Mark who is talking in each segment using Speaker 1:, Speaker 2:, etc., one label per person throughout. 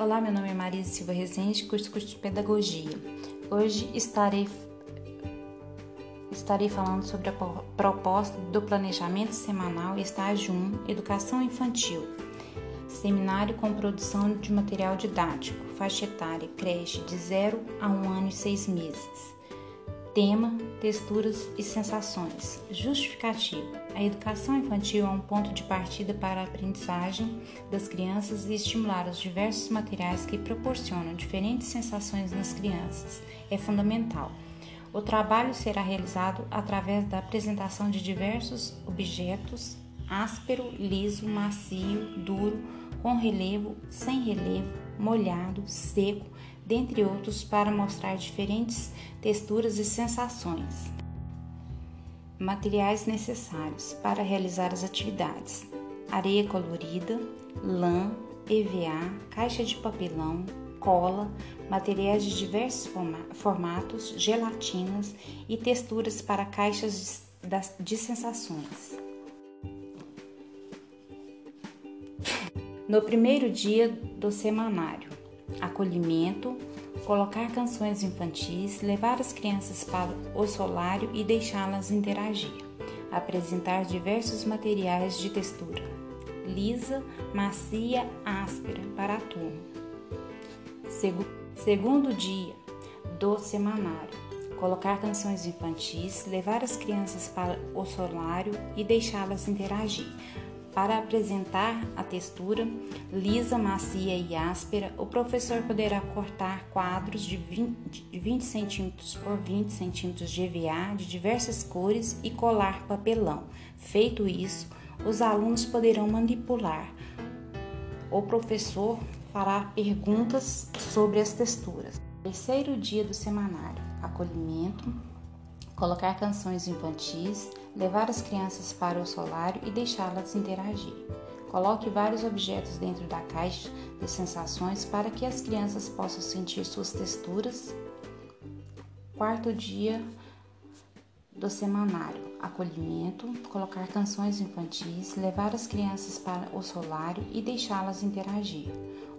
Speaker 1: Olá, meu nome é Maria Silva Rezende, curso, curso de Pedagogia. Hoje estarei, estarei falando sobre a proposta do Planejamento Semanal Estágio 1 Educação Infantil. Seminário com produção de material didático, faixa etária, creche de 0 a 1 ano e 6 meses. Tema, texturas e sensações. Justificativa. A educação infantil é um ponto de partida para a aprendizagem das crianças e estimular os diversos materiais que proporcionam diferentes sensações nas crianças. É fundamental. O trabalho será realizado através da apresentação de diversos objetos áspero, liso, macio, duro, com relevo, sem relevo, molhado, seco, dentre outros, para mostrar diferentes texturas e sensações. Materiais necessários para realizar as atividades: areia colorida, lã, EVA, caixa de papelão, cola, materiais de diversos formatos, gelatinas e texturas para caixas de sensações. No primeiro dia do semanário, acolhimento, colocar canções infantis, levar as crianças para o solário e deixá-las interagir, apresentar diversos materiais de textura, lisa, macia, áspera para a turma. Segundo dia do semanário, colocar canções infantis, levar as crianças para o solário e deixá-las interagir, para apresentar a textura lisa, macia e áspera, o professor poderá cortar quadros de 20, de 20 cm por 20 cm de EVA de diversas cores e colar papelão. Feito isso, os alunos poderão manipular. O professor fará perguntas sobre as texturas. Terceiro dia do semanário: acolhimento, colocar canções infantis, levar as crianças para o solário e deixá-las interagir. Coloque vários objetos dentro da caixa de sensações para que as crianças possam sentir suas texturas. Quarto dia do semanário: acolhimento, colocar canções infantis, levar as crianças para o solário e deixá-las interagir.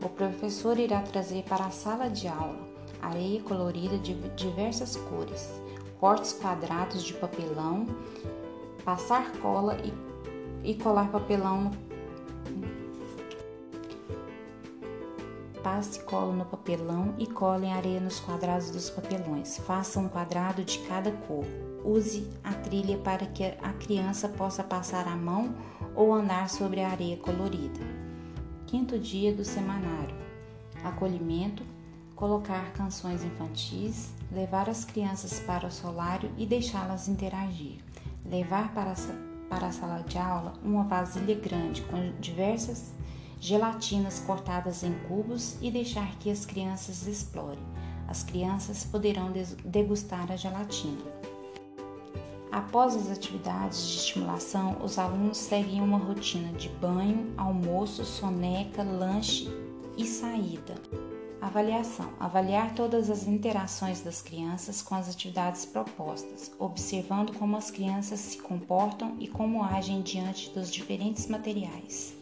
Speaker 1: O professor irá trazer para a sala de aula areia colorida de diversas cores, cortes quadrados de papelão, passar cola e, e colar papelão no Passe cola no papelão e colhem areia nos quadrados dos papelões. Faça um quadrado de cada cor. Use a trilha para que a criança possa passar a mão ou andar sobre a areia colorida. Quinto dia do semanário: acolhimento, colocar canções infantis, levar as crianças para o solário e deixá-las interagir, levar para a, sala de aula uma vasilha grande com diversas gelatinas cortadas em cubos e deixar que as crianças explorem. As crianças poderão degustar a gelatina. Após as atividades de estimulação, os alunos seguem uma rotina de banho, almoço, soneca, lanche e saída. Avaliação: avaliar todas as interações das crianças com as atividades propostas, observando como as crianças se comportam e como agem diante dos diferentes materiais.